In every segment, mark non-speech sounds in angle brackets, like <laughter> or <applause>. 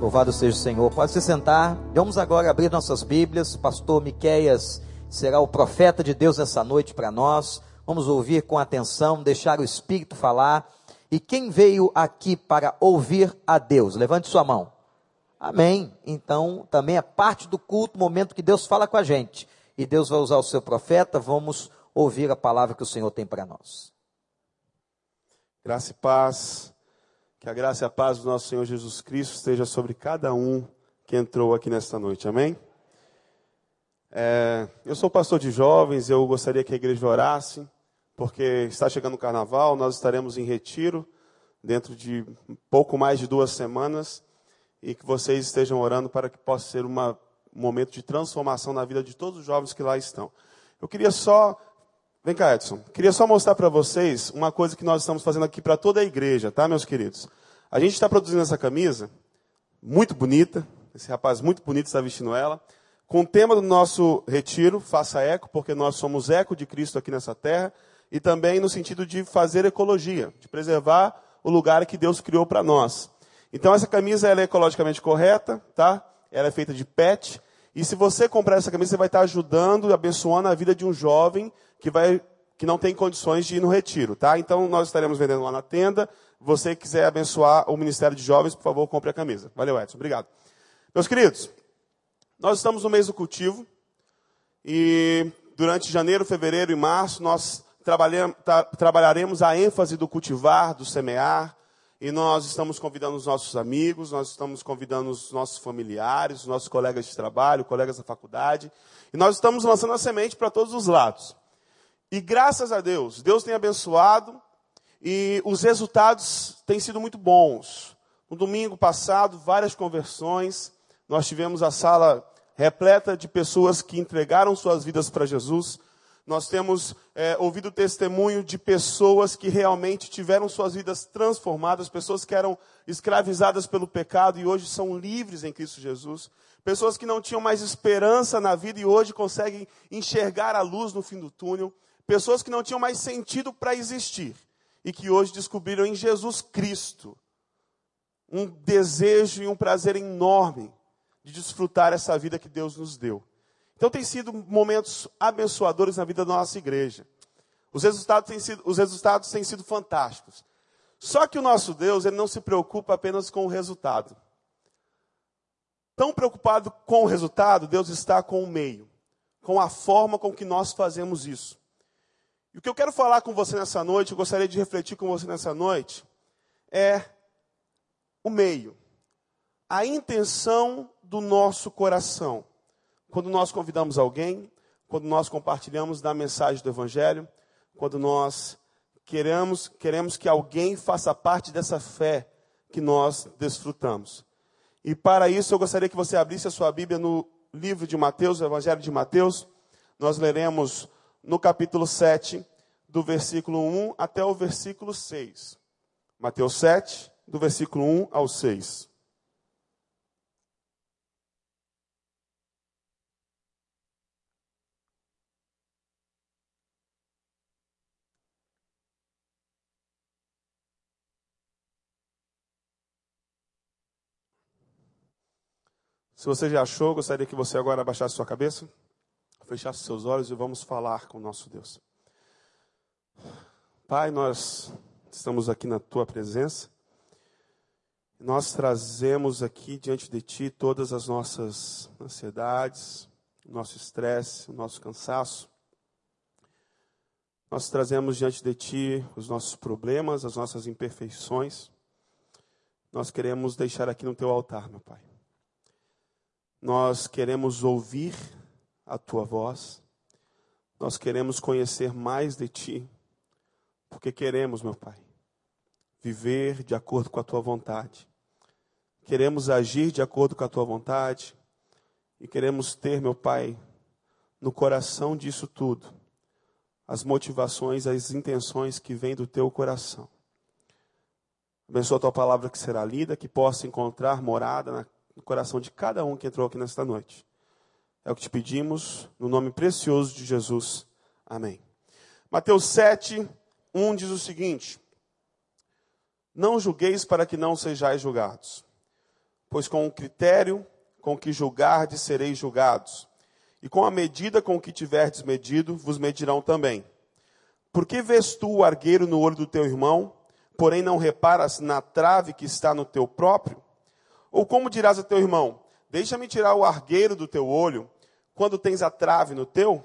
Louvado seja o Senhor. Pode se sentar. Vamos agora abrir nossas Bíblias. Pastor Miqueias será o profeta de Deus essa noite para nós. Vamos ouvir com atenção, deixar o Espírito falar. E quem veio aqui para ouvir a Deus? Levante sua mão. Amém. Então, também é parte do culto, momento que Deus fala com a gente. E Deus vai usar o seu profeta. Vamos ouvir a palavra que o Senhor tem para nós. Graça e paz. Que a graça e a paz do nosso Senhor Jesus Cristo esteja sobre cada um que entrou aqui nesta noite. Amém? É, eu sou pastor de jovens, eu gostaria que a igreja orasse, porque está chegando o carnaval, nós estaremos em retiro dentro de pouco mais de duas semanas e que vocês estejam orando para que possa ser uma, um momento de transformação na vida de todos os jovens que lá estão. Eu queria só Vem cá, Edson. Queria só mostrar para vocês uma coisa que nós estamos fazendo aqui para toda a igreja, tá, meus queridos? A gente está produzindo essa camisa, muito bonita. Esse rapaz muito bonito está vestindo ela. Com o tema do nosso retiro, faça eco, porque nós somos eco de Cristo aqui nessa terra. E também no sentido de fazer ecologia, de preservar o lugar que Deus criou para nós. Então essa camisa é ecologicamente correta, tá? Ela é feita de PET. E se você comprar essa camisa, você vai estar ajudando, abençoando a vida de um jovem que, vai, que não tem condições de ir no retiro, tá? Então nós estaremos vendendo lá na tenda. Você quiser abençoar o Ministério de Jovens, por favor, compre a camisa. Valeu, Edson. Obrigado. Meus queridos, nós estamos no mês do cultivo. E durante janeiro, fevereiro e março, nós trabalharemos a ênfase do cultivar, do semear. E nós estamos convidando os nossos amigos, nós estamos convidando os nossos familiares, os nossos colegas de trabalho, colegas da faculdade. E nós estamos lançando a semente para todos os lados. E graças a Deus, Deus tem abençoado e os resultados têm sido muito bons. No domingo passado, várias conversões, nós tivemos a sala repleta de pessoas que entregaram suas vidas para Jesus. Nós temos é, ouvido testemunho de pessoas que realmente tiveram suas vidas transformadas, pessoas que eram escravizadas pelo pecado e hoje são livres em Cristo Jesus. Pessoas que não tinham mais esperança na vida e hoje conseguem enxergar a luz no fim do túnel. Pessoas que não tinham mais sentido para existir e que hoje descobriram em Jesus Cristo um desejo e um prazer enorme de desfrutar essa vida que Deus nos deu. Então tem sido momentos abençoadores na vida da nossa igreja. Os resultados têm sido, os resultados têm sido fantásticos. Só que o nosso Deus, ele não se preocupa apenas com o resultado. Tão preocupado com o resultado, Deus está com o meio, com a forma com que nós fazemos isso. E o que eu quero falar com você nessa noite, eu gostaria de refletir com você nessa noite, é o meio, a intenção do nosso coração. Quando nós convidamos alguém, quando nós compartilhamos da mensagem do Evangelho, quando nós queremos, queremos que alguém faça parte dessa fé que nós desfrutamos. E para isso eu gostaria que você abrisse a sua Bíblia no livro de Mateus, o Evangelho de Mateus. Nós leremos no capítulo 7, do versículo 1 até o versículo 6. Mateus 7, do versículo 1 ao 6. Se você já achou, gostaria que você agora abaixasse sua cabeça fechasse seus olhos e vamos falar com o nosso Deus. Pai, nós estamos aqui na tua presença. Nós trazemos aqui diante de ti todas as nossas ansiedades, nosso estresse, nosso cansaço. Nós trazemos diante de ti os nossos problemas, as nossas imperfeições. Nós queremos deixar aqui no teu altar, meu Pai. Nós queremos ouvir a tua voz. Nós queremos conhecer mais de ti, porque queremos, meu Pai, viver de acordo com a tua vontade. Queremos agir de acordo com a tua vontade e queremos ter, meu Pai, no coração disso tudo, as motivações, as intenções que vêm do teu coração. Abençoa a tua palavra que será lida, que possa encontrar morada no coração de cada um que entrou aqui nesta noite. É o que te pedimos, no nome precioso de Jesus. Amém. Mateus 7, 1 diz o seguinte: Não julgueis para que não sejais julgados, pois com o critério com que julgardes sereis julgados, e com a medida com que tiverdes medido, vos medirão também. Por que vês tu o argueiro no olho do teu irmão, porém não reparas na trave que está no teu próprio? Ou como dirás a teu irmão: Deixa-me tirar o argueiro do teu olho, quando tens a trave no teu?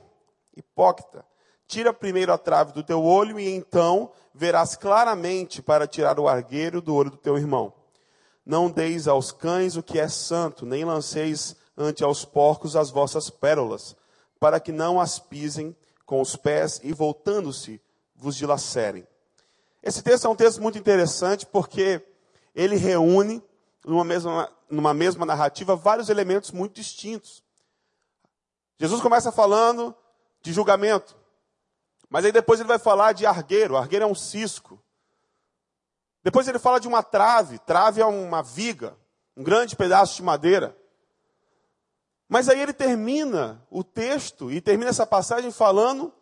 Hipócrita, tira primeiro a trave do teu olho, e então verás claramente para tirar o argueiro do olho do teu irmão. Não deis aos cães o que é santo, nem lanceis ante aos porcos as vossas pérolas, para que não as pisem com os pés e, voltando-se, vos dilacerem. Esse texto é um texto muito interessante porque ele reúne, numa mesma, numa mesma narrativa, vários elementos muito distintos. Jesus começa falando de julgamento, mas aí depois ele vai falar de argueiro. Argueiro é um cisco. Depois ele fala de uma trave. Trave é uma viga, um grande pedaço de madeira. Mas aí ele termina o texto e termina essa passagem falando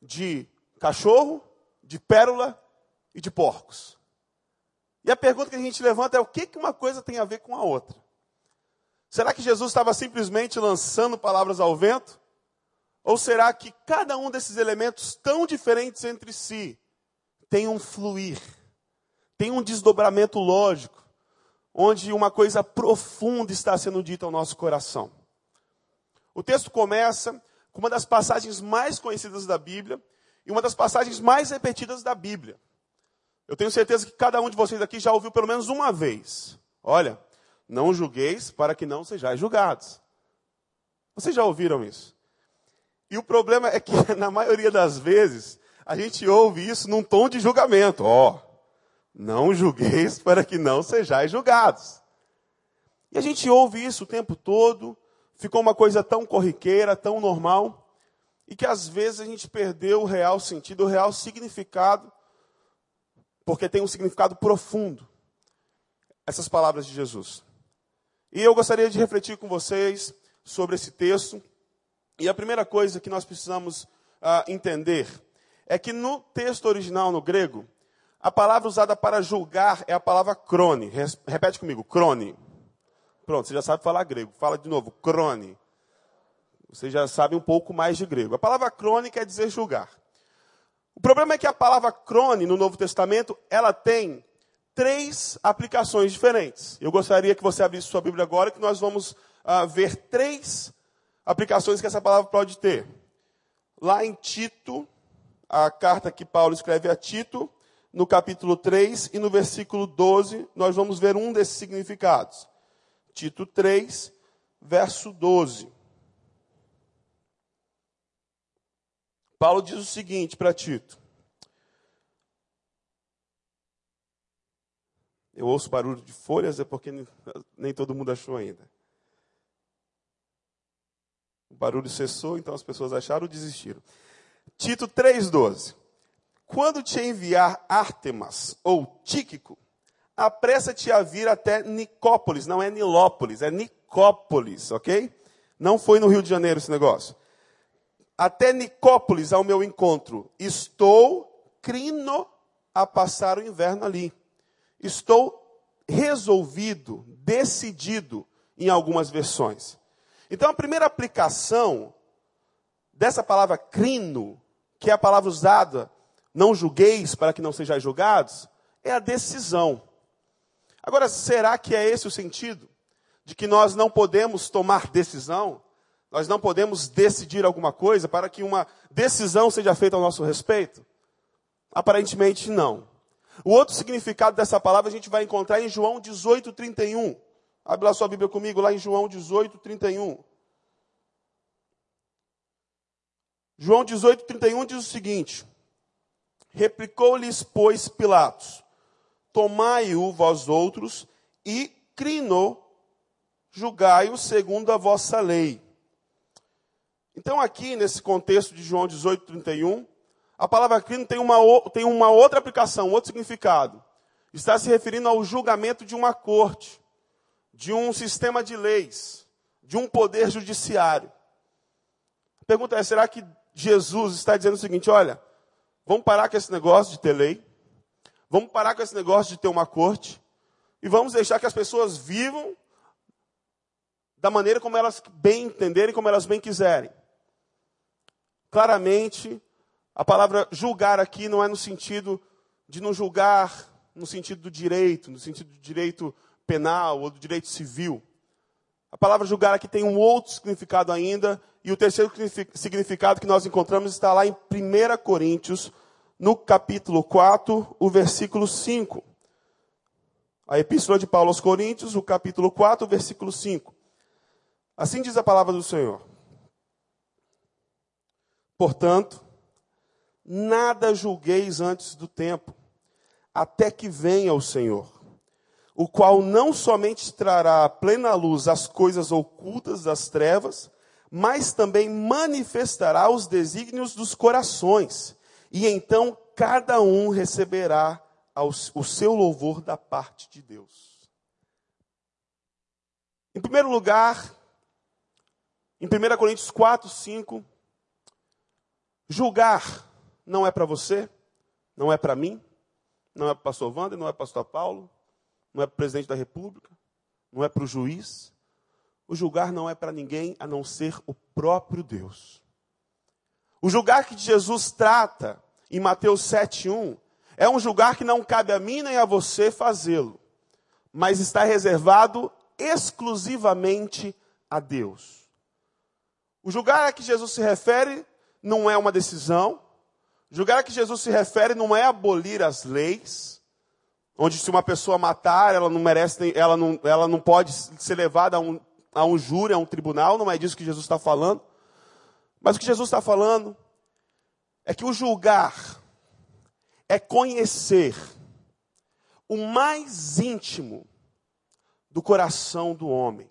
de cachorro, de pérola e de porcos. E a pergunta que a gente levanta é o que, que uma coisa tem a ver com a outra? Será que Jesus estava simplesmente lançando palavras ao vento? Ou será que cada um desses elementos tão diferentes entre si tem um fluir? tem um desdobramento lógico, onde uma coisa profunda está sendo dita ao nosso coração. O texto começa com uma das passagens mais conhecidas da Bíblia e uma das passagens mais repetidas da Bíblia. Eu tenho certeza que cada um de vocês aqui já ouviu pelo menos uma vez. Olha, não julgueis para que não sejais julgados. Vocês já ouviram isso? E o problema é que, <laughs> na maioria das vezes, a gente ouve isso num tom de julgamento. Ó, oh, não julgueis <laughs> para que não sejais julgados. E a gente ouve isso o tempo todo, ficou uma coisa tão corriqueira, tão normal, e que às vezes a gente perdeu o real sentido, o real significado, porque tem um significado profundo, essas palavras de Jesus. E eu gostaria de refletir com vocês sobre esse texto, e a primeira coisa que nós precisamos uh, entender é que no texto original, no grego, a palavra usada para julgar é a palavra crone. Repete comigo, crone. Pronto, você já sabe falar grego. Fala de novo, crone. Você já sabe um pouco mais de grego. A palavra crone quer dizer julgar. O problema é que a palavra crone no Novo Testamento, ela tem três aplicações diferentes. Eu gostaria que você abrisse sua Bíblia agora, que nós vamos uh, ver três aplicações que essa palavra pode ter. Lá em Tito, a carta que Paulo escreve a Tito, no capítulo 3 e no versículo 12, nós vamos ver um desses significados. Tito 3, verso 12. Paulo diz o seguinte para Tito: Eu ouço barulho de folhas, é porque nem todo mundo achou ainda. O barulho cessou, então as pessoas acharam e desistiram. Tito 3,12. Quando te enviar Artemas ou Tíquico, apressa-te a vir até Nicópolis, não é Nilópolis, é Nicópolis, ok? Não foi no Rio de Janeiro esse negócio. Até Nicópolis ao meu encontro. Estou crino a passar o inverno ali. Estou resolvido, decidido em algumas versões. Então a primeira aplicação dessa palavra crino, que é a palavra usada não julgueis para que não sejais julgados, é a decisão. Agora, será que é esse o sentido? De que nós não podemos tomar decisão? Nós não podemos decidir alguma coisa para que uma decisão seja feita ao nosso respeito? Aparentemente não. O outro significado dessa palavra a gente vai encontrar em João 18, 31. Abre lá sua Bíblia comigo, lá em João 18, 31. João 18, 31 diz o seguinte: Replicou-lhes, pois, Pilatos: Tomai-o vós outros e crino, julgai-o segundo a vossa lei. Então, aqui, nesse contexto de João 18, 31, a palavra crino tem uma, tem uma outra aplicação, outro significado. Está se referindo ao julgamento de uma corte, de um sistema de leis, de um poder judiciário. A pergunta é: será que Jesus está dizendo o seguinte: olha, Vamos parar com esse negócio de ter lei. Vamos parar com esse negócio de ter uma corte. E vamos deixar que as pessoas vivam da maneira como elas bem entenderem, como elas bem quiserem. Claramente, a palavra julgar aqui não é no sentido de não julgar no sentido do direito, no sentido do direito penal ou do direito civil. A palavra julgar aqui tem um outro significado ainda, e o terceiro significado que nós encontramos está lá em 1 Coríntios, no capítulo 4, o versículo 5. A epístola de Paulo aos Coríntios, o capítulo 4, versículo 5. Assim diz a palavra do Senhor. Portanto, nada julgueis antes do tempo, até que venha o Senhor, o qual não somente trará à plena luz as coisas ocultas das trevas, mas também manifestará os desígnios dos corações, e então cada um receberá o seu louvor da parte de Deus. Em primeiro lugar, em 1 Coríntios 4, 5, julgar não é para você, não é para mim, não é para o pastor Wander, não é para o pastor Paulo, não é para o presidente da república, não é para o juiz. O julgar não é para ninguém a não ser o próprio Deus. O julgar que Jesus trata em Mateus 7,1 é um julgar que não cabe a mim nem a você fazê-lo, mas está reservado exclusivamente a Deus. O julgar a que Jesus se refere não é uma decisão. Julgar que Jesus se refere não é abolir as leis, onde se uma pessoa matar, ela não merece, ela não, ela não pode ser levada a um, a um júri, a um tribunal, não é disso que Jesus está falando. Mas o que Jesus está falando é que o julgar é conhecer o mais íntimo do coração do homem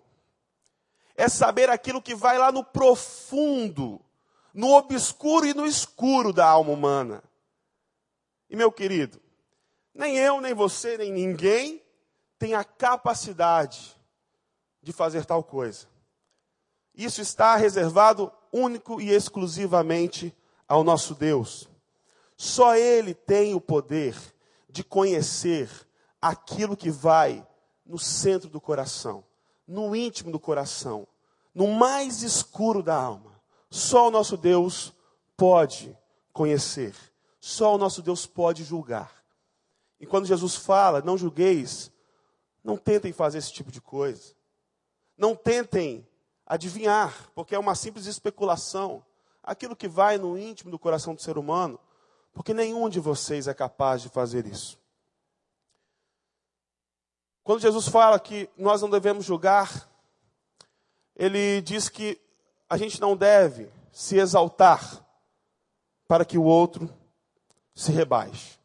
é saber aquilo que vai lá no profundo, no obscuro e no escuro da alma humana. E meu querido, nem eu, nem você, nem ninguém tem a capacidade de fazer tal coisa. Isso está reservado único e exclusivamente ao nosso Deus. Só Ele tem o poder de conhecer aquilo que vai no centro do coração no íntimo do coração, no mais escuro da alma. Só o nosso Deus pode conhecer, só o nosso Deus pode julgar. E quando Jesus fala, não julgueis, não tentem fazer esse tipo de coisa. Não tentem adivinhar, porque é uma simples especulação. Aquilo que vai no íntimo do coração do ser humano, porque nenhum de vocês é capaz de fazer isso. Quando Jesus fala que nós não devemos julgar, ele diz que a gente não deve se exaltar para que o outro se rebaixe.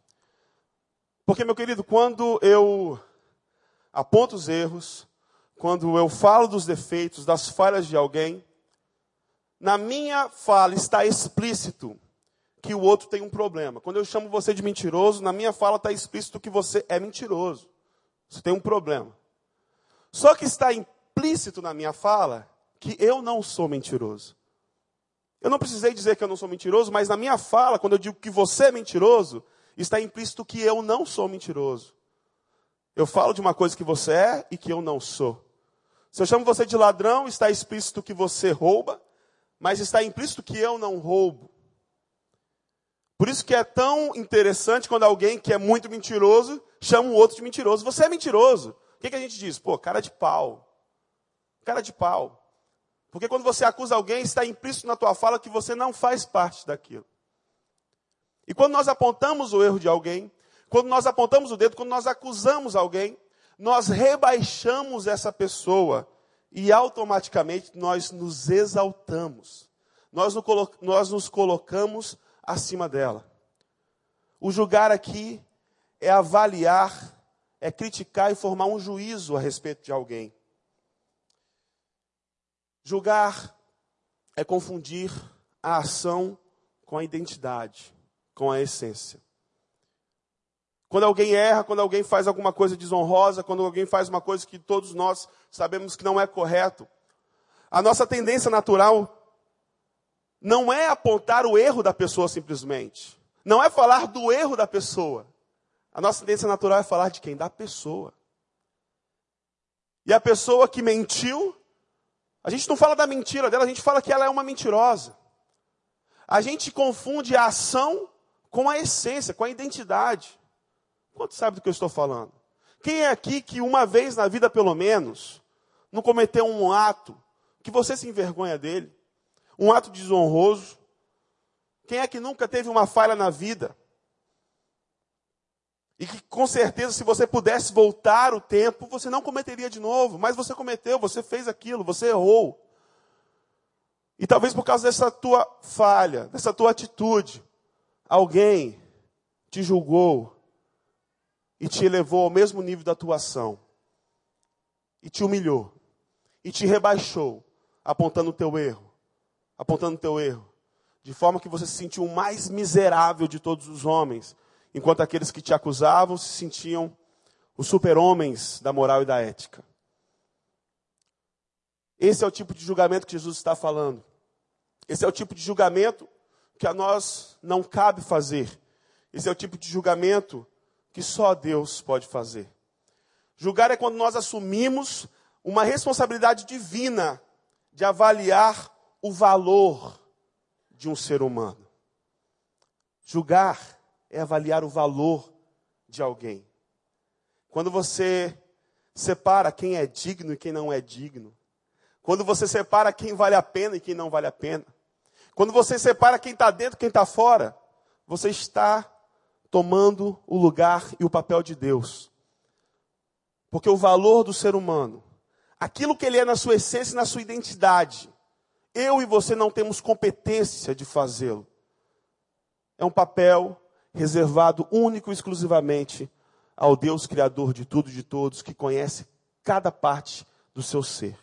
Porque, meu querido, quando eu aponto os erros, quando eu falo dos defeitos, das falhas de alguém, na minha fala está explícito que o outro tem um problema. Quando eu chamo você de mentiroso, na minha fala está explícito que você é mentiroso. Você tem um problema. Só que está implícito na minha fala que eu não sou mentiroso. Eu não precisei dizer que eu não sou mentiroso, mas na minha fala, quando eu digo que você é mentiroso, está implícito que eu não sou mentiroso. Eu falo de uma coisa que você é e que eu não sou. Se eu chamo você de ladrão, está explícito que você rouba, mas está implícito que eu não roubo. Por isso que é tão interessante quando alguém que é muito mentiroso chama o outro de mentiroso. Você é mentiroso. O que, que a gente diz? Pô, cara de pau. Cara de pau. Porque quando você acusa alguém, está implícito na tua fala que você não faz parte daquilo. E quando nós apontamos o erro de alguém, quando nós apontamos o dedo, quando nós acusamos alguém, nós rebaixamos essa pessoa e automaticamente nós nos exaltamos. Nós nos colocamos acima dela. O julgar aqui é avaliar, é criticar e formar um juízo a respeito de alguém. Julgar é confundir a ação com a identidade, com a essência. Quando alguém erra, quando alguém faz alguma coisa desonrosa, quando alguém faz uma coisa que todos nós sabemos que não é correto, a nossa tendência natural não é apontar o erro da pessoa simplesmente. Não é falar do erro da pessoa. A nossa tendência natural é falar de quem? Da pessoa. E a pessoa que mentiu, a gente não fala da mentira dela, a gente fala que ela é uma mentirosa. A gente confunde a ação com a essência, com a identidade. Quanto sabe do que eu estou falando? Quem é aqui que uma vez na vida, pelo menos, não cometeu um ato que você se envergonha dele? Um ato desonroso? Quem é que nunca teve uma falha na vida? E que com certeza, se você pudesse voltar o tempo, você não cometeria de novo. Mas você cometeu, você fez aquilo, você errou. E talvez por causa dessa tua falha, dessa tua atitude, alguém te julgou e te elevou ao mesmo nível da atuação. E te humilhou. E te rebaixou, apontando o teu erro. Apontando o teu erro. De forma que você se sentiu o mais miserável de todos os homens enquanto aqueles que te acusavam se sentiam os super-homens da moral e da ética. Esse é o tipo de julgamento que Jesus está falando. Esse é o tipo de julgamento que a nós não cabe fazer. Esse é o tipo de julgamento que só Deus pode fazer. Julgar é quando nós assumimos uma responsabilidade divina de avaliar o valor de um ser humano. Julgar é avaliar o valor de alguém. Quando você separa quem é digno e quem não é digno. Quando você separa quem vale a pena e quem não vale a pena. Quando você separa quem está dentro e quem está fora. Você está tomando o lugar e o papel de Deus. Porque o valor do ser humano, aquilo que ele é na sua essência e na sua identidade, eu e você não temos competência de fazê-lo. É um papel reservado único e exclusivamente ao Deus Criador de tudo e de todos, que conhece cada parte do seu ser,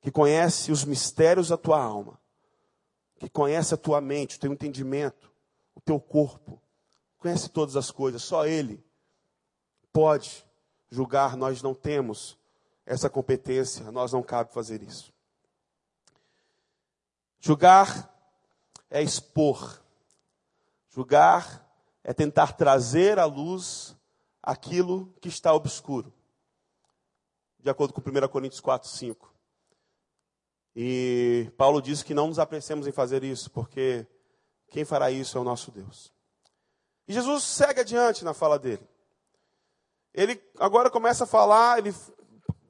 que conhece os mistérios da tua alma, que conhece a tua mente, o teu entendimento, o teu corpo, conhece todas as coisas, só Ele pode julgar, nós não temos essa competência, nós não cabe fazer isso. Julgar é expor, Julgar é tentar trazer à luz aquilo que está obscuro. De acordo com 1 Coríntios 4, 5. E Paulo diz que não nos apressemos em fazer isso, porque quem fará isso é o nosso Deus. E Jesus segue adiante na fala dele. Ele agora começa a falar, ele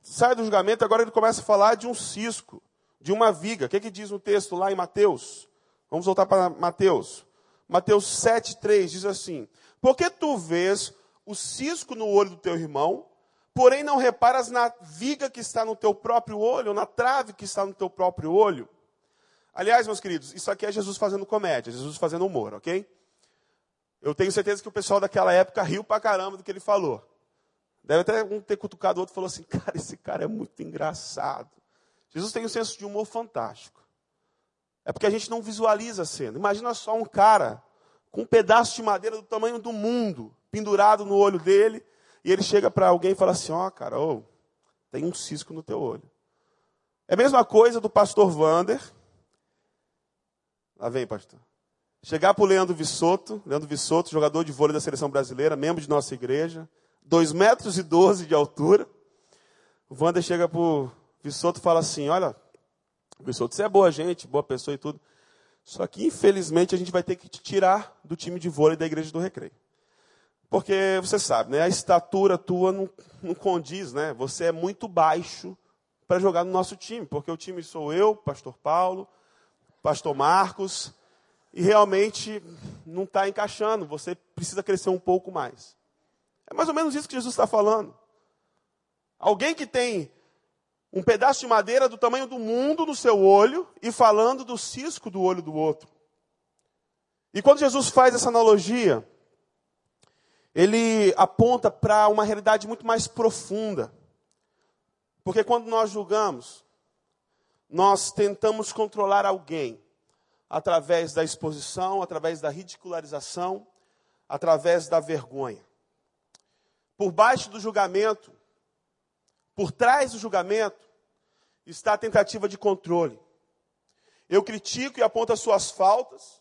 sai do julgamento, agora ele começa a falar de um cisco, de uma viga. O que, é que diz no texto lá em Mateus? Vamos voltar para Mateus. Mateus 7,3 diz assim: Porque tu vês o cisco no olho do teu irmão, porém não reparas na viga que está no teu próprio olho, ou na trave que está no teu próprio olho. Aliás, meus queridos, isso aqui é Jesus fazendo comédia, Jesus fazendo humor, ok? Eu tenho certeza que o pessoal daquela época riu pra caramba do que ele falou. Deve até um ter cutucado o outro e falou assim: Cara, esse cara é muito engraçado. Jesus tem um senso de humor fantástico. É porque a gente não visualiza a cena. Imagina só um cara com um pedaço de madeira do tamanho do mundo pendurado no olho dele, e ele chega para alguém e fala assim: Ó, oh, cara, oh, tem um cisco no teu olho. É a mesma coisa do pastor Vander. Lá vem, pastor. Chegar para o Leandro Vissoto, Leandro Vissoto, jogador de vôlei da seleção brasileira, membro de nossa igreja, 2 metros e 12 de altura. O Vander chega para o Vissoto e fala assim: Olha, Pessoa, você é boa gente, boa pessoa e tudo. Só que, infelizmente, a gente vai ter que te tirar do time de vôlei da igreja do recreio. Porque, você sabe, né, a estatura tua não, não condiz, né? Você é muito baixo para jogar no nosso time. Porque o time sou eu, pastor Paulo, pastor Marcos, e realmente não está encaixando. Você precisa crescer um pouco mais. É mais ou menos isso que Jesus está falando. Alguém que tem um pedaço de madeira do tamanho do mundo no seu olho e falando do cisco do olho do outro. E quando Jesus faz essa analogia, ele aponta para uma realidade muito mais profunda. Porque quando nós julgamos, nós tentamos controlar alguém através da exposição, através da ridicularização, através da vergonha. Por baixo do julgamento por trás do julgamento está a tentativa de controle. Eu critico e aponto as suas faltas,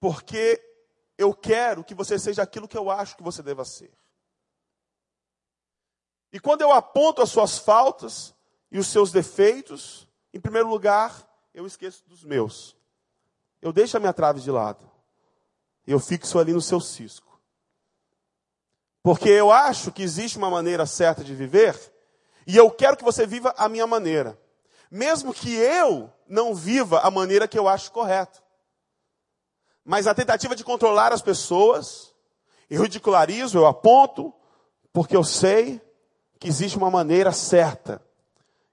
porque eu quero que você seja aquilo que eu acho que você deva ser. E quando eu aponto as suas faltas e os seus defeitos, em primeiro lugar, eu esqueço dos meus. Eu deixo a minha trave de lado. Eu fixo ali no seu cisco. Porque eu acho que existe uma maneira certa de viver, e eu quero que você viva a minha maneira. Mesmo que eu não viva a maneira que eu acho correta. Mas a tentativa de controlar as pessoas, eu ridicularizo, eu aponto, porque eu sei que existe uma maneira certa.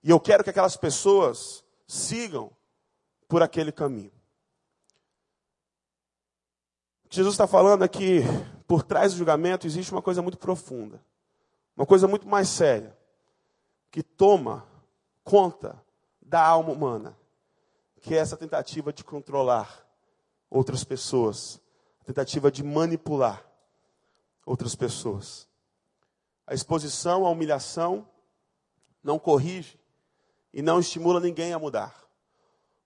E eu quero que aquelas pessoas sigam por aquele caminho. Jesus está falando aqui, por trás do julgamento existe uma coisa muito profunda, uma coisa muito mais séria, que toma conta da alma humana, que é essa tentativa de controlar outras pessoas, a tentativa de manipular outras pessoas. A exposição, a humilhação não corrige e não estimula ninguém a mudar.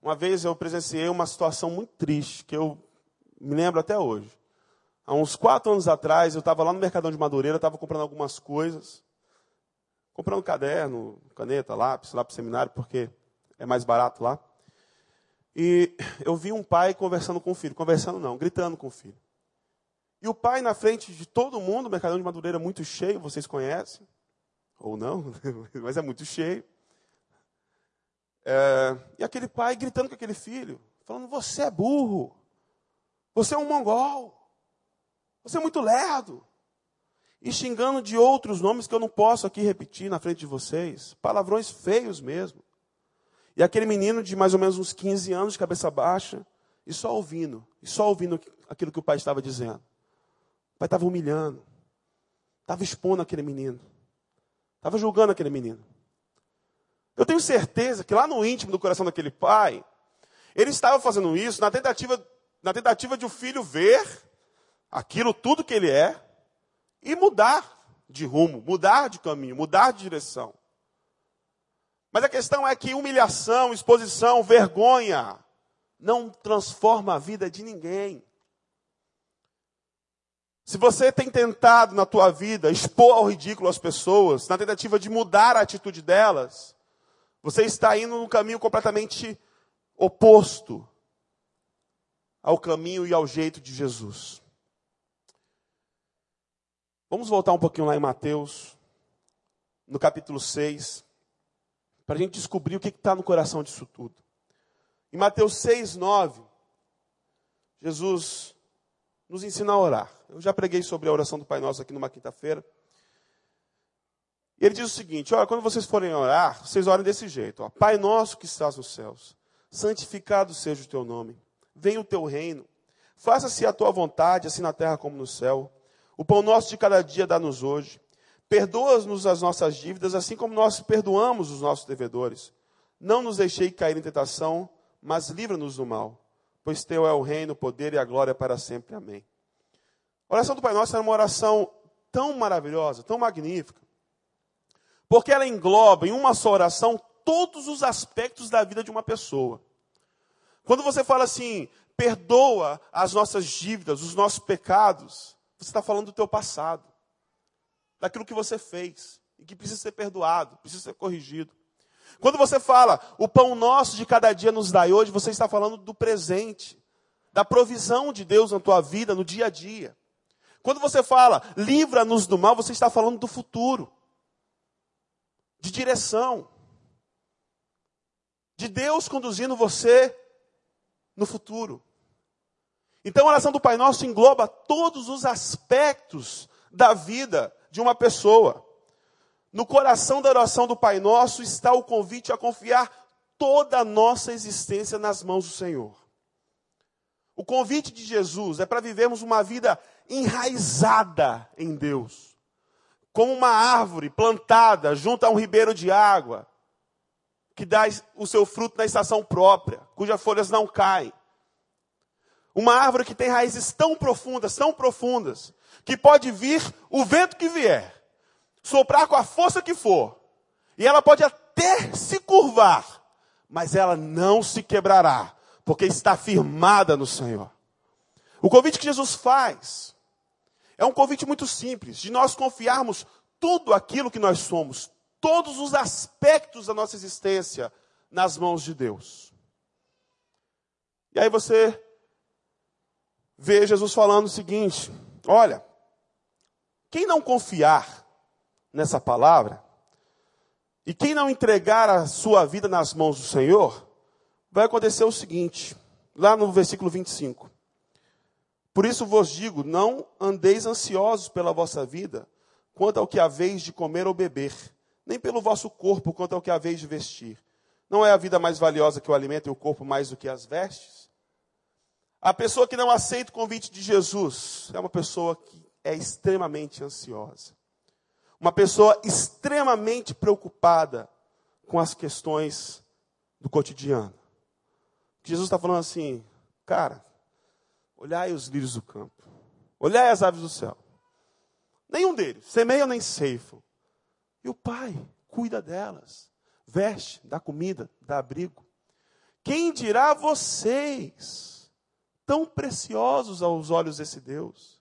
Uma vez eu presenciei uma situação muito triste, que eu me lembro até hoje. Há uns quatro anos atrás, eu estava lá no Mercadão de Madureira, estava comprando algumas coisas. Comprando caderno, caneta, lápis, lá para o seminário, porque é mais barato lá. E eu vi um pai conversando com o filho. Conversando não, gritando com o filho. E o pai na frente de todo mundo, o Mercadão de Madureira muito cheio, vocês conhecem. Ou não, <laughs> mas é muito cheio. É, e aquele pai gritando com aquele filho, falando: Você é burro, você é um mongol, você é muito lerdo. E xingando de outros nomes que eu não posso aqui repetir na frente de vocês, palavrões feios mesmo. E aquele menino de mais ou menos uns 15 anos, de cabeça baixa, e só ouvindo, e só ouvindo aquilo que o pai estava dizendo. O pai estava humilhando, estava expondo aquele menino, estava julgando aquele menino. Eu tenho certeza que lá no íntimo do coração daquele pai, ele estava fazendo isso na tentativa, na tentativa de o filho ver aquilo tudo que ele é e mudar de rumo, mudar de caminho, mudar de direção. Mas a questão é que humilhação, exposição, vergonha não transforma a vida de ninguém. Se você tem tentado na tua vida expor ao ridículo as pessoas, na tentativa de mudar a atitude delas, você está indo num caminho completamente oposto ao caminho e ao jeito de Jesus. Vamos voltar um pouquinho lá em Mateus, no capítulo 6, para a gente descobrir o que está no coração disso tudo. Em Mateus 6, 9, Jesus nos ensina a orar. Eu já preguei sobre a oração do Pai Nosso aqui numa quinta-feira. Ele diz o seguinte: olha, quando vocês forem orar, vocês orem desse jeito: ó, Pai nosso que estás nos céus, santificado seja o teu nome, venha o teu reino, faça-se a tua vontade, assim na terra como no céu. O pão nosso de cada dia dá-nos hoje. Perdoa-nos as nossas dívidas, assim como nós perdoamos os nossos devedores. Não nos deixei cair em tentação, mas livra-nos do mal. Pois teu é o reino, o poder e a glória para sempre. Amém. A oração do Pai Nosso era uma oração tão maravilhosa, tão magnífica, porque ela engloba em uma só oração todos os aspectos da vida de uma pessoa. Quando você fala assim, perdoa as nossas dívidas, os nossos pecados, você está falando do teu passado, daquilo que você fez e que precisa ser perdoado, precisa ser corrigido. Quando você fala, o pão nosso de cada dia nos dai hoje, você está falando do presente, da provisão de Deus na tua vida, no dia a dia. Quando você fala, livra-nos do mal, você está falando do futuro de direção, de Deus conduzindo você no futuro. Então a oração do Pai Nosso engloba todos os aspectos da vida de uma pessoa. No coração da oração do Pai Nosso está o convite a confiar toda a nossa existência nas mãos do Senhor. O convite de Jesus é para vivermos uma vida enraizada em Deus como uma árvore plantada junto a um ribeiro de água, que dá o seu fruto na estação própria, cujas folhas não caem. Uma árvore que tem raízes tão profundas, tão profundas, que pode vir o vento que vier, soprar com a força que for, e ela pode até se curvar, mas ela não se quebrará, porque está firmada no Senhor. O convite que Jesus faz é um convite muito simples, de nós confiarmos tudo aquilo que nós somos, todos os aspectos da nossa existência nas mãos de Deus. E aí você vê Jesus falando o seguinte: olha, quem não confiar nessa palavra, e quem não entregar a sua vida nas mãos do Senhor, vai acontecer o seguinte, lá no versículo 25. Por isso vos digo: não andeis ansiosos pela vossa vida, quanto ao que haveis de comer ou beber, nem pelo vosso corpo, quanto ao que haveis de vestir. Não é a vida mais valiosa que o alimento e o corpo mais do que as vestes? A pessoa que não aceita o convite de Jesus é uma pessoa que é extremamente ansiosa. Uma pessoa extremamente preocupada com as questões do cotidiano. Jesus está falando assim, cara, olhai os lírios do campo, olhai as aves do céu. Nenhum deles semeia nem ceifam. E o Pai cuida delas, veste, dá comida, dá abrigo. Quem dirá vocês, tão preciosos aos olhos desse Deus?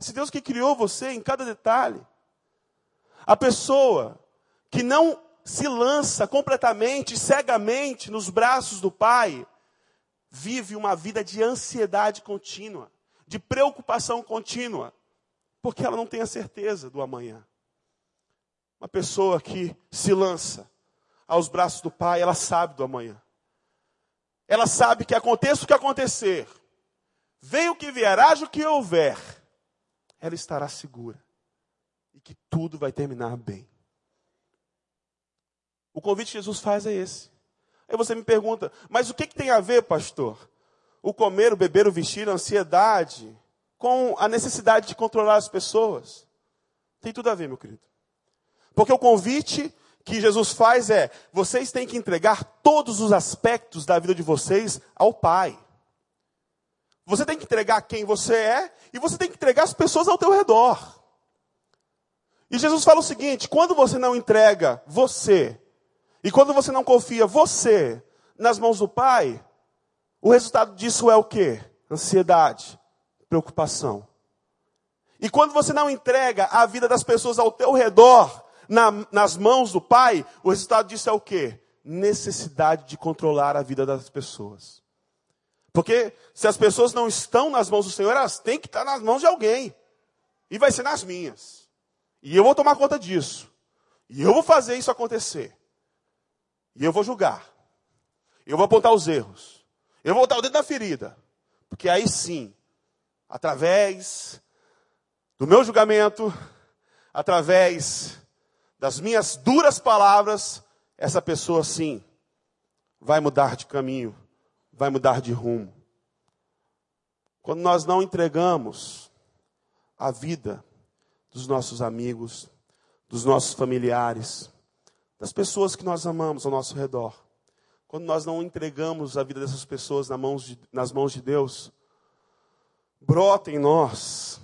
Esse Deus que criou você em cada detalhe. A pessoa que não se lança completamente, cegamente nos braços do Pai, vive uma vida de ansiedade contínua, de preocupação contínua, porque ela não tem a certeza do amanhã. Uma pessoa que se lança aos braços do Pai, ela sabe do amanhã. Ela sabe que aconteça o que acontecer, venha o que vier, haja o que houver, ela estará segura e que tudo vai terminar bem. O convite que Jesus faz é esse. Aí você me pergunta, mas o que, que tem a ver, pastor? O comer, o beber, o vestir, a ansiedade, com a necessidade de controlar as pessoas? Tem tudo a ver, meu querido. Porque o convite que Jesus faz é: vocês têm que entregar todos os aspectos da vida de vocês ao Pai. Você tem que entregar quem você é e você tem que entregar as pessoas ao teu redor. E Jesus fala o seguinte: quando você não entrega você, e quando você não confia você nas mãos do Pai, o resultado disso é o quê? Ansiedade, preocupação. E quando você não entrega a vida das pessoas ao teu redor, na, nas mãos do Pai, o resultado disso é o quê? Necessidade de controlar a vida das pessoas. Porque se as pessoas não estão nas mãos do Senhor, elas têm que estar nas mãos de alguém. E vai ser nas minhas. E eu vou tomar conta disso. E eu vou fazer isso acontecer. E eu vou julgar. Eu vou apontar os erros. Eu vou botar o dedo na ferida. Porque aí sim, através do meu julgamento, através das minhas duras palavras, essa pessoa sim vai mudar de caminho, vai mudar de rumo. Quando nós não entregamos a vida dos nossos amigos, dos nossos familiares, das pessoas que nós amamos ao nosso redor. Quando nós não entregamos a vida dessas pessoas nas mãos de, Deus, brota em nós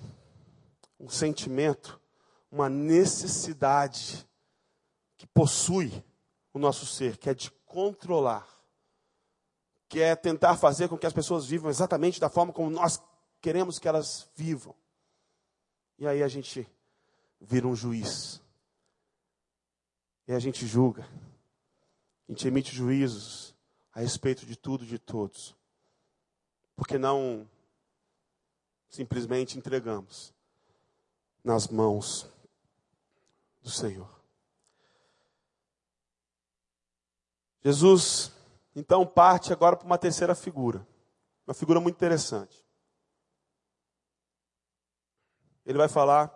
um sentimento, uma necessidade que possui o nosso ser, que é de controlar, que é tentar fazer com que as pessoas vivam exatamente da forma como nós queremos que elas vivam. E aí a gente vira um juiz. E a gente julga. A gente emite juízos a respeito de tudo e de todos. Porque não simplesmente entregamos nas mãos do Senhor. Jesus, então, parte agora para uma terceira figura. Uma figura muito interessante. Ele vai falar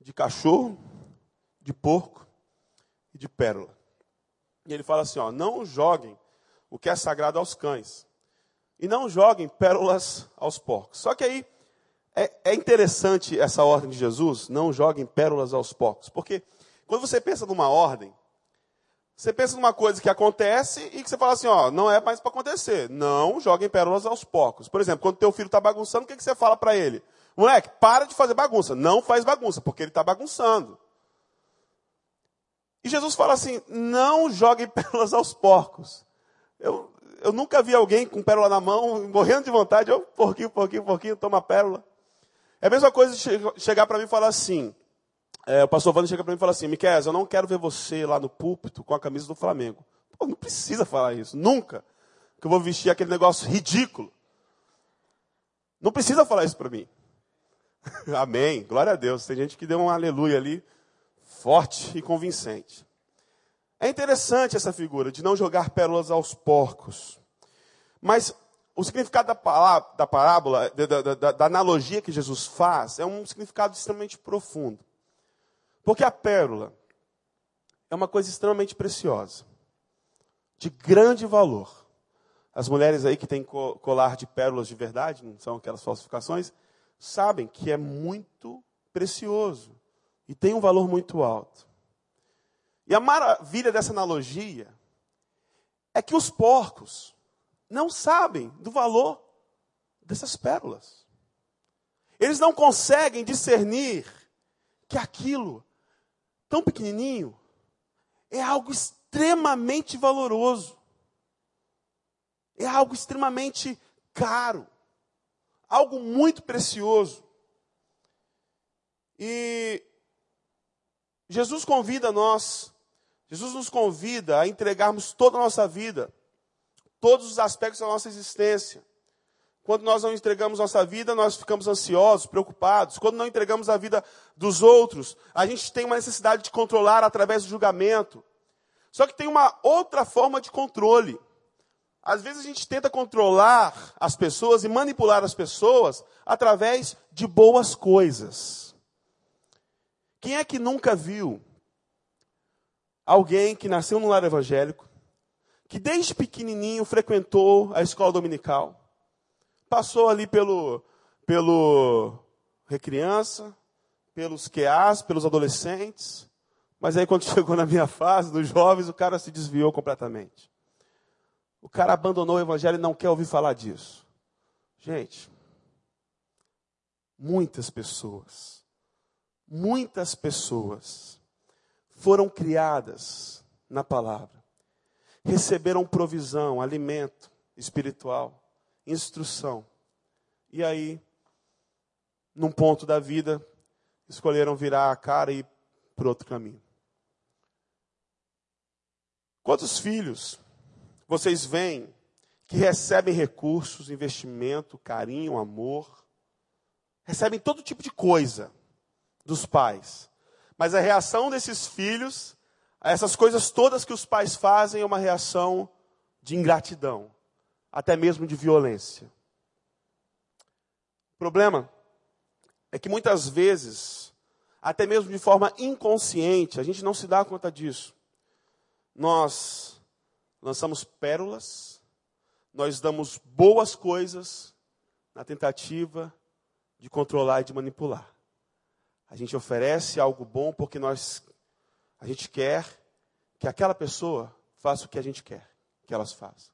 de cachorro, de porco e de pérola. E ele fala assim: ó, não joguem o que é sagrado aos cães. E não joguem pérolas aos porcos. Só que aí é, é interessante essa ordem de Jesus, não joguem pérolas aos porcos. Porque quando você pensa numa ordem, você pensa numa coisa que acontece e que você fala assim, ó, não é mais para acontecer. Não joguem pérolas aos porcos. Por exemplo, quando teu filho está bagunçando, o que, que você fala para ele? Moleque, para de fazer bagunça. Não faz bagunça, porque ele está bagunçando. E Jesus fala assim: não jogue <laughs> pérolas aos porcos. Eu, eu nunca vi alguém com pérola na mão, morrendo de vontade, eu, porquinho, porquinho, porquinho, toma pérola. É a mesma coisa de chegar para mim e falar assim: é, o pastor Vando chega para mim e fala assim: Miquel, eu não quero ver você lá no púlpito com a camisa do Flamengo. Pô, não precisa falar isso, nunca. Que eu vou vestir aquele negócio ridículo. Não precisa falar isso para mim. <laughs> Amém, glória a Deus. Tem gente que deu um aleluia ali, forte e convincente. É interessante essa figura de não jogar pérolas aos porcos. Mas o significado da, palavra, da parábola, da, da, da analogia que Jesus faz, é um significado extremamente profundo. Porque a pérola é uma coisa extremamente preciosa, de grande valor. As mulheres aí que têm colar de pérolas de verdade, não são aquelas falsificações, sabem que é muito precioso e tem um valor muito alto. E a maravilha dessa analogia é que os porcos não sabem do valor dessas pérolas. Eles não conseguem discernir que aquilo tão pequenininho, é algo extremamente valoroso. É algo extremamente caro. Algo muito precioso. E Jesus convida nós, Jesus nos convida a entregarmos toda a nossa vida, todos os aspectos da nossa existência. Quando nós não entregamos nossa vida, nós ficamos ansiosos, preocupados. Quando não entregamos a vida dos outros, a gente tem uma necessidade de controlar através do julgamento. Só que tem uma outra forma de controle. Às vezes a gente tenta controlar as pessoas e manipular as pessoas através de boas coisas. Quem é que nunca viu alguém que nasceu num lar evangélico, que desde pequenininho frequentou a escola dominical, passou ali pelo, pelo recriança, pelos QAs, pelos adolescentes. Mas aí quando <laughs> chegou na minha fase, dos jovens, o cara se desviou completamente. O cara abandonou o evangelho e não quer ouvir falar disso. Gente, muitas pessoas, muitas pessoas foram criadas na palavra, receberam provisão, alimento espiritual, instrução. E aí, num ponto da vida, escolheram virar a cara e ir para outro caminho. Quantos filhos vocês veem que recebem recursos, investimento, carinho, amor, recebem todo tipo de coisa dos pais, mas a reação desses filhos a essas coisas todas que os pais fazem é uma reação de ingratidão, até mesmo de violência. O problema é que muitas vezes, até mesmo de forma inconsciente, a gente não se dá conta disso. Nós lançamos pérolas, nós damos boas coisas na tentativa de controlar e de manipular. A gente oferece algo bom porque nós a gente quer que aquela pessoa faça o que a gente quer que elas façam.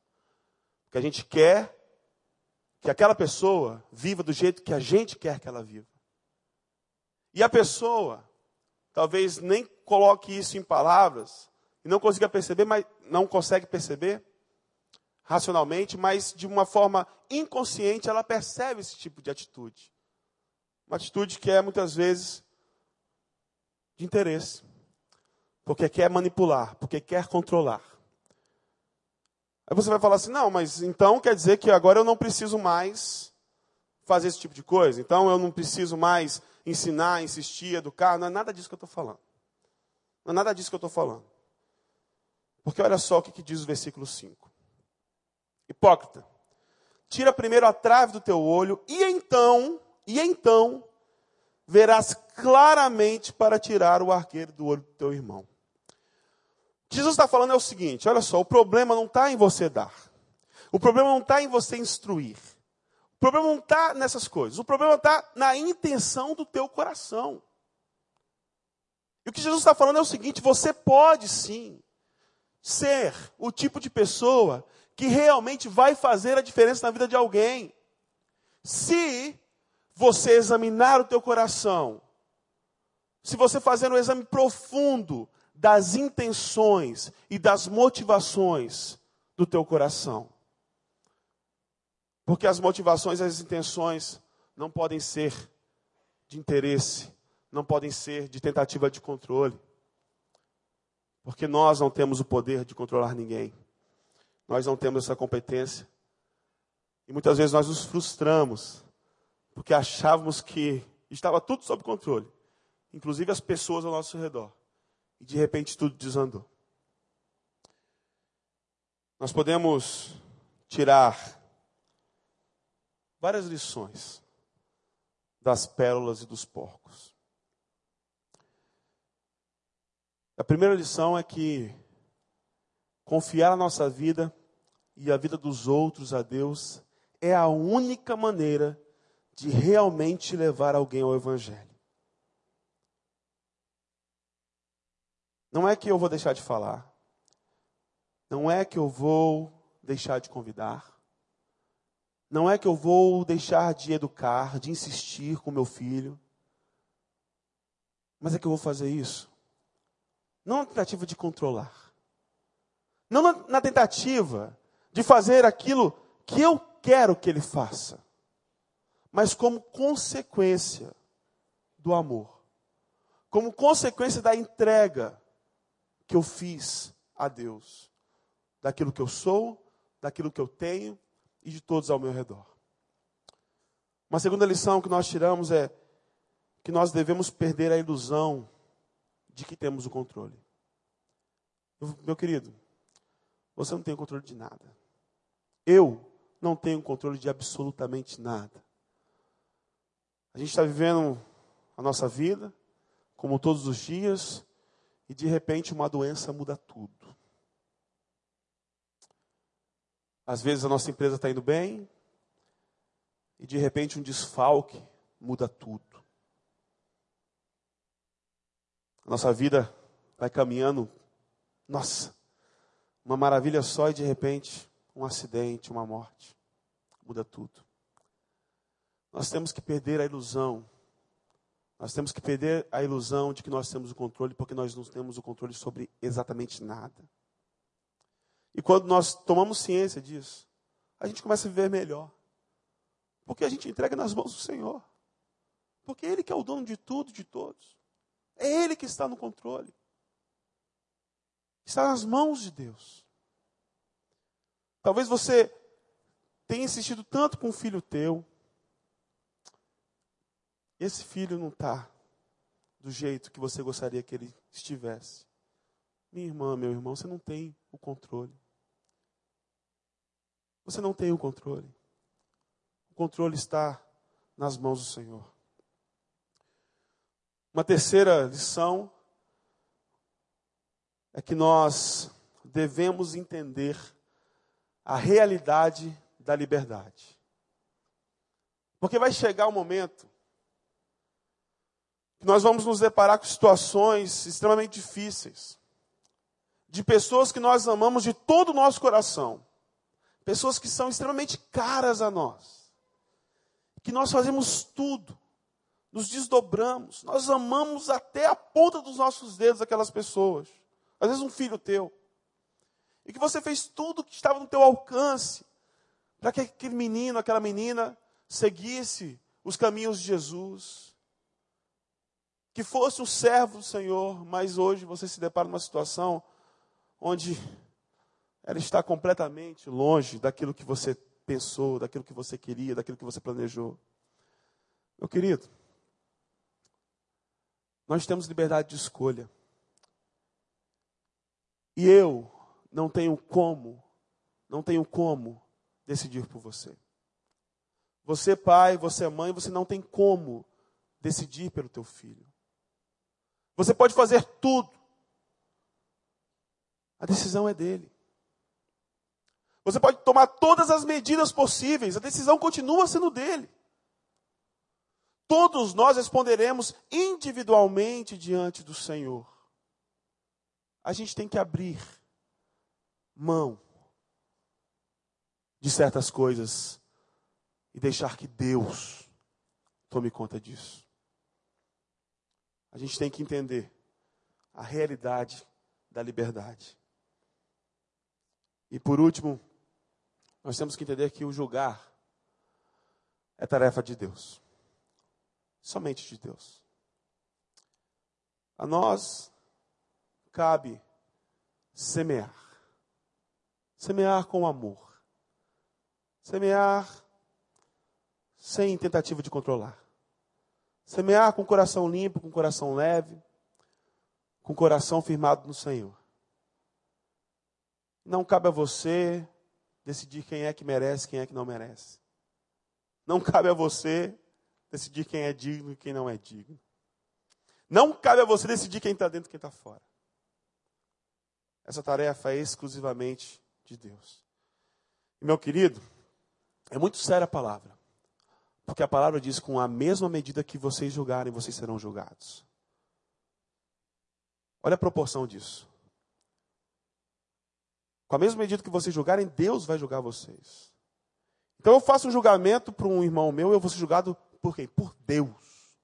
Porque a gente quer que aquela pessoa viva do jeito que a gente quer que ela viva. E a pessoa talvez nem coloque isso em palavras e não consiga perceber, mas não consegue perceber racionalmente, mas de uma forma inconsciente ela percebe esse tipo de atitude. Uma atitude que é muitas vezes de interesse, porque quer manipular, porque quer controlar. Aí você vai falar assim: não, mas então quer dizer que agora eu não preciso mais fazer esse tipo de coisa? Então eu não preciso mais ensinar, insistir, educar? Não é nada disso que eu estou falando. Não é nada disso que eu estou falando. Porque olha só o que, que diz o versículo 5. Hipócrita, tira primeiro a trave do teu olho, e então, e então, verás claramente para tirar o arqueiro do olho do teu irmão. Jesus está falando é o seguinte: olha só, o problema não está em você dar. O problema não está em você instruir. O problema não está nessas coisas. O problema está na intenção do teu coração. E o que Jesus está falando é o seguinte: você pode sim ser o tipo de pessoa que realmente vai fazer a diferença na vida de alguém. Se você examinar o teu coração, se você fazer um exame profundo das intenções e das motivações do teu coração. Porque as motivações e as intenções não podem ser de interesse, não podem ser de tentativa de controle. Porque nós não temos o poder de controlar ninguém. Nós não temos essa competência. E muitas vezes nós nos frustramos, porque achávamos que estava tudo sob controle, inclusive as pessoas ao nosso redor. E de repente tudo desandou. Nós podemos tirar várias lições das pérolas e dos porcos. A primeira lição é que confiar a nossa vida e a vida dos outros a Deus é a única maneira de realmente levar alguém ao Evangelho. Não é que eu vou deixar de falar, não é que eu vou deixar de convidar, não é que eu vou deixar de educar, de insistir com meu filho, mas é que eu vou fazer isso não na tentativa de controlar. Não na, na tentativa de fazer aquilo que eu quero que ele faça. Mas como consequência do amor. Como consequência da entrega que eu fiz a Deus. Daquilo que eu sou, daquilo que eu tenho e de todos ao meu redor. Uma segunda lição que nós tiramos é que nós devemos perder a ilusão de que temos o controle. Meu querido, você não tem o controle de nada. Eu não tenho controle de absolutamente nada. A gente está vivendo a nossa vida, como todos os dias, e de repente uma doença muda tudo. Às vezes a nossa empresa está indo bem, e de repente um desfalque muda tudo. nossa vida vai caminhando, nossa, uma maravilha só e de repente um acidente, uma morte, muda tudo. Nós temos que perder a ilusão. Nós temos que perder a ilusão de que nós temos o controle, porque nós não temos o controle sobre exatamente nada. E quando nós tomamos ciência disso, a gente começa a viver melhor. Porque a gente entrega nas mãos do Senhor. Porque Ele que é o dono de tudo, de todos. É Ele que está no controle. Está nas mãos de Deus. Talvez você tenha insistido tanto com um filho teu. Esse filho não está do jeito que você gostaria que ele estivesse. Minha irmã, meu irmão, você não tem o controle. Você não tem o controle. O controle está nas mãos do Senhor. Uma terceira lição é que nós devemos entender a realidade da liberdade. Porque vai chegar o um momento nós vamos nos deparar com situações extremamente difíceis, de pessoas que nós amamos de todo o nosso coração, pessoas que são extremamente caras a nós, que nós fazemos tudo nos desdobramos, nós amamos até a ponta dos nossos dedos aquelas pessoas. Às vezes um filho teu. E que você fez tudo que estava no teu alcance para que aquele menino, aquela menina seguisse os caminhos de Jesus. Que fosse um servo do Senhor, mas hoje você se depara numa situação onde ela está completamente longe daquilo que você pensou, daquilo que você queria, daquilo que você planejou. Meu querido, nós temos liberdade de escolha. E eu não tenho como, não tenho como decidir por você. Você, pai, você, mãe, você não tem como decidir pelo teu filho. Você pode fazer tudo. A decisão é dele. Você pode tomar todas as medidas possíveis, a decisão continua sendo dele. Todos nós responderemos individualmente diante do Senhor. A gente tem que abrir mão de certas coisas e deixar que Deus tome conta disso. A gente tem que entender a realidade da liberdade. E por último, nós temos que entender que o julgar é tarefa de Deus somente de Deus. A nós cabe semear. Semear com amor. Semear sem tentativa de controlar. Semear com coração limpo, com coração leve, com coração firmado no Senhor. Não cabe a você decidir quem é que merece, quem é que não merece. Não cabe a você decidir quem é digno e quem não é digno. Não cabe a você decidir quem está dentro e quem está fora. Essa tarefa é exclusivamente de Deus. E, meu querido, é muito séria a palavra. Porque a palavra diz: com a mesma medida que vocês julgarem, vocês serão julgados. Olha a proporção disso. Com a mesma medida que vocês julgarem, Deus vai julgar vocês. Então eu faço um julgamento para um irmão meu, eu vou ser julgado por quem? Por Deus.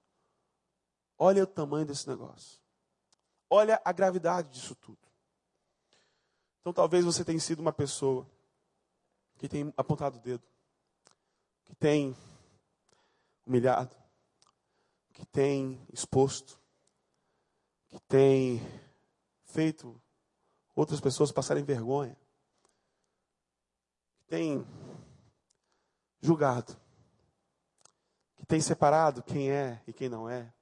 Olha o tamanho desse negócio. Olha a gravidade disso tudo. Então talvez você tenha sido uma pessoa que tem apontado o dedo, que tem humilhado, que tem exposto, que tem feito outras pessoas passarem vergonha, que tem julgado, que tem separado quem é e quem não é,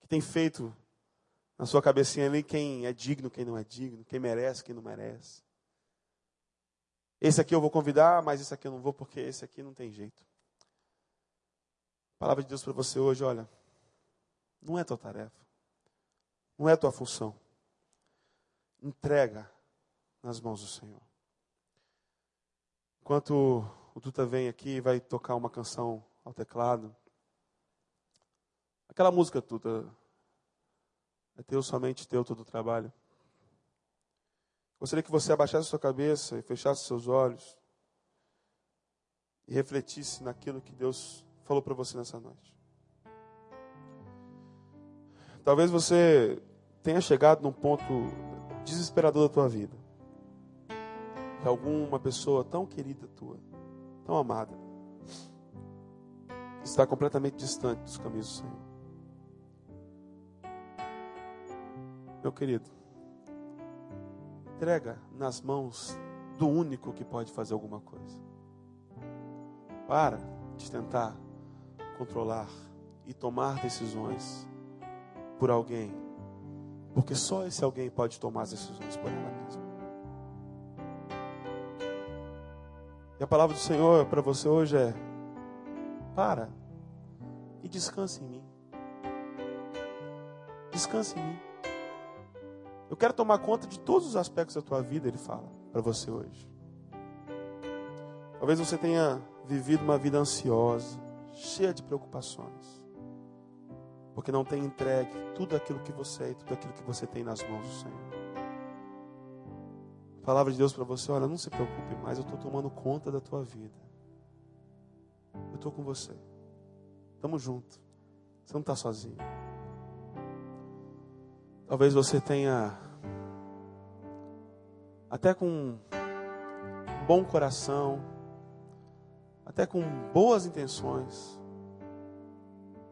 que tem feito na sua cabecinha ali quem é digno, quem não é digno, quem merece, quem não merece. Esse aqui eu vou convidar, mas esse aqui eu não vou porque esse aqui não tem jeito. Palavra de Deus para você hoje, olha, não é tua tarefa, não é tua função. Entrega nas mãos do Senhor. Enquanto o Duta vem aqui e vai tocar uma canção ao teclado, aquela música, Duta, é teu, somente teu todo o trabalho. Gostaria que você abaixasse sua cabeça e fechasse seus olhos e refletisse naquilo que Deus falou para você nessa noite. Talvez você tenha chegado num ponto desesperador da tua vida. Que alguma pessoa tão querida tua, tão amada, está completamente distante dos caminhos do Senhor. Meu querido, entrega nas mãos do único que pode fazer alguma coisa. Para de tentar controlar e tomar decisões por alguém, porque só esse alguém pode tomar as decisões por ela mesma. E a palavra do Senhor para você hoje é: para e descanse em mim. Descanse em mim. Eu quero tomar conta de todos os aspectos da tua vida, ele fala para você hoje. Talvez você tenha vivido uma vida ansiosa, cheia de preocupações, porque não tem entregue tudo aquilo que você é e tudo aquilo que você tem nas mãos do Senhor. A palavra de Deus para você, olha, não se preocupe mais, eu estou tomando conta da tua vida. Eu estou com você. Estamos juntos. Você não está sozinho. Talvez você tenha, até com um bom coração, até com boas intenções,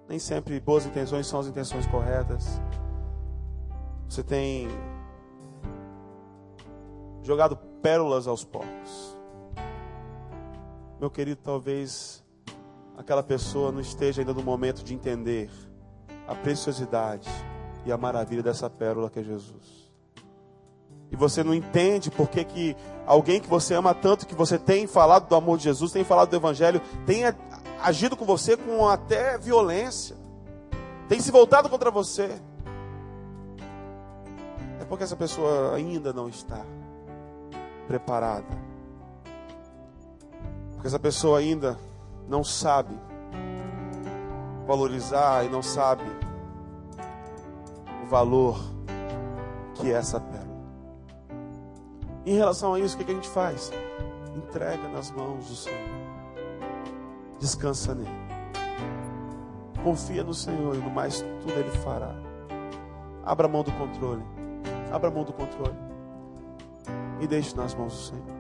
nem sempre boas intenções são as intenções corretas. Você tem jogado pérolas aos porcos. Meu querido, talvez aquela pessoa não esteja ainda no momento de entender a preciosidade e a maravilha dessa pérola que é Jesus. E você não entende porque que alguém que você ama tanto, que você tem falado do amor de Jesus, tem falado do Evangelho, tem agido com você com até violência, tem se voltado contra você. É porque essa pessoa ainda não está preparada. Porque essa pessoa ainda não sabe valorizar e não sabe o valor que é essa pérola. Em relação a isso, o que a gente faz? Entrega nas mãos do Senhor. Descansa nele. Confia no Senhor e no mais tudo Ele fará. Abra a mão do controle. Abra a mão do controle. E deixe nas mãos do Senhor.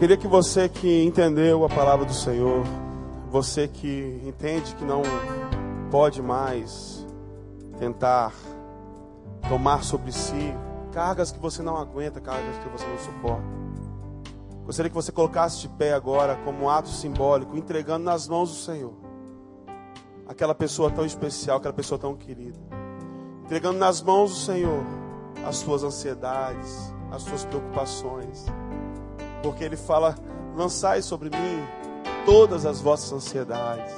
Queria que você que entendeu a palavra do Senhor, você que entende que não pode mais tentar tomar sobre si cargas que você não aguenta, cargas que você não suporta. Gostaria que você colocasse de pé agora como um ato simbólico, entregando nas mãos do Senhor aquela pessoa tão especial, aquela pessoa tão querida. Entregando nas mãos do Senhor as suas ansiedades, as suas preocupações. Porque Ele fala: lançai sobre mim todas as vossas ansiedades.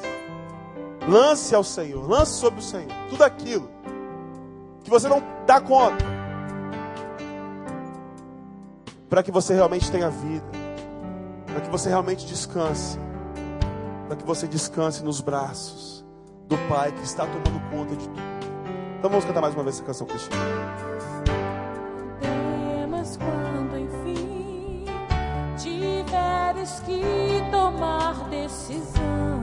Lance ao Senhor, lance sobre o Senhor tudo aquilo que você não dá conta. Para que você realmente tenha vida, para que você realmente descanse, para que você descanse nos braços do Pai que está tomando conta de tudo. Então vamos cantar mais uma vez essa canção, Cristina. Decisão.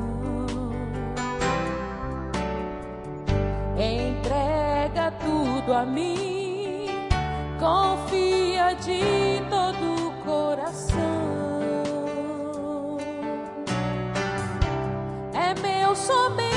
Entrega tudo a mim, confia de todo o coração. É meu, somente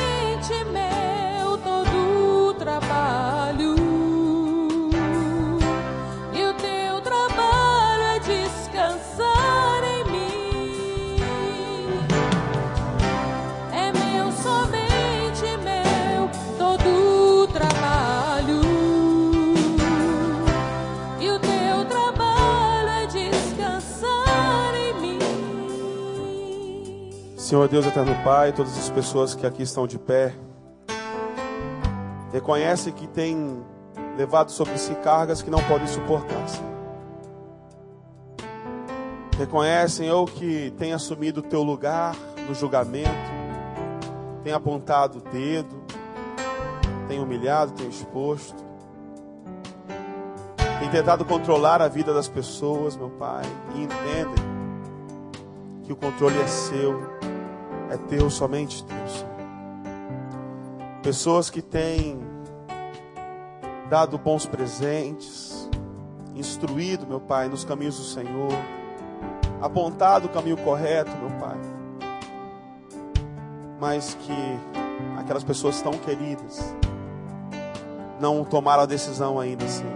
Senhor Deus eterno Pai, todas as pessoas que aqui estão de pé, reconhece que tem levado sobre si cargas que não podem suportar. Senhor. Reconhecem ou que tem assumido o teu lugar no julgamento, tem apontado o dedo, tem humilhado, tem exposto, tem tentado controlar a vida das pessoas, meu Pai, e entendem que o controle é seu, é teu, somente teu, Senhor. Pessoas que têm dado bons presentes, instruído, meu Pai, nos caminhos do Senhor, apontado o caminho correto, meu Pai. Mas que aquelas pessoas tão queridas não tomaram a decisão ainda, Senhor.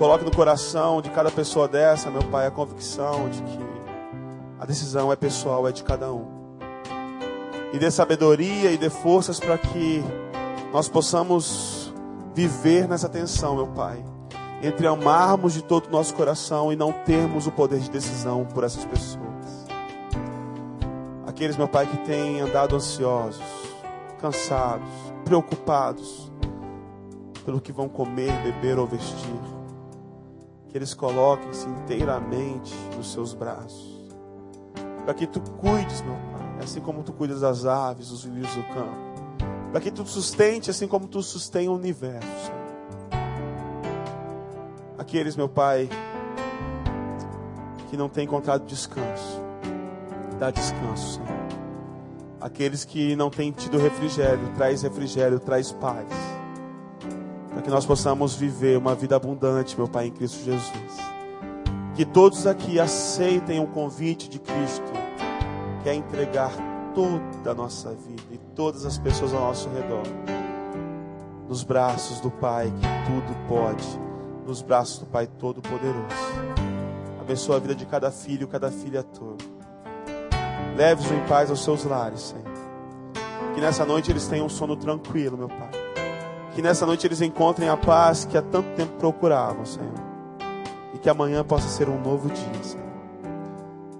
Coloque no coração de cada pessoa dessa, meu Pai, a convicção de que a decisão é pessoal, é de cada um. E dê sabedoria e dê forças para que nós possamos viver nessa tensão, meu Pai. Entre amarmos de todo o nosso coração e não termos o poder de decisão por essas pessoas. Aqueles, meu Pai, que têm andado ansiosos, cansados, preocupados pelo que vão comer, beber ou vestir. Que eles coloquem-se inteiramente nos seus braços para que tu cuides, meu Pai, assim como tu cuidas das aves, dos lírios do campo, para que tu sustente, assim como tu sustém o universo. Aqueles, meu Pai, que não têm encontrado descanso, dá descanso, Senhor. Aqueles que não têm tido refrigério, traz refrigério, traz paz, para que nós possamos viver uma vida abundante, meu Pai, em Cristo Jesus. Que todos aqui aceitem o convite de Cristo, que é entregar toda a nossa vida e todas as pessoas ao nosso redor nos braços do Pai que tudo pode, nos braços do Pai Todo-Poderoso. Abençoa a vida de cada filho, cada filha tua. Leve-os em paz aos seus lares, Senhor. Que nessa noite eles tenham um sono tranquilo, meu Pai. Que nessa noite eles encontrem a paz que há tanto tempo procuravam, Senhor. E que amanhã possa ser um novo dia, Senhor.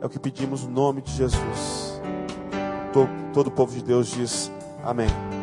É o que pedimos no nome de Jesus. Todo, todo o povo de Deus diz amém.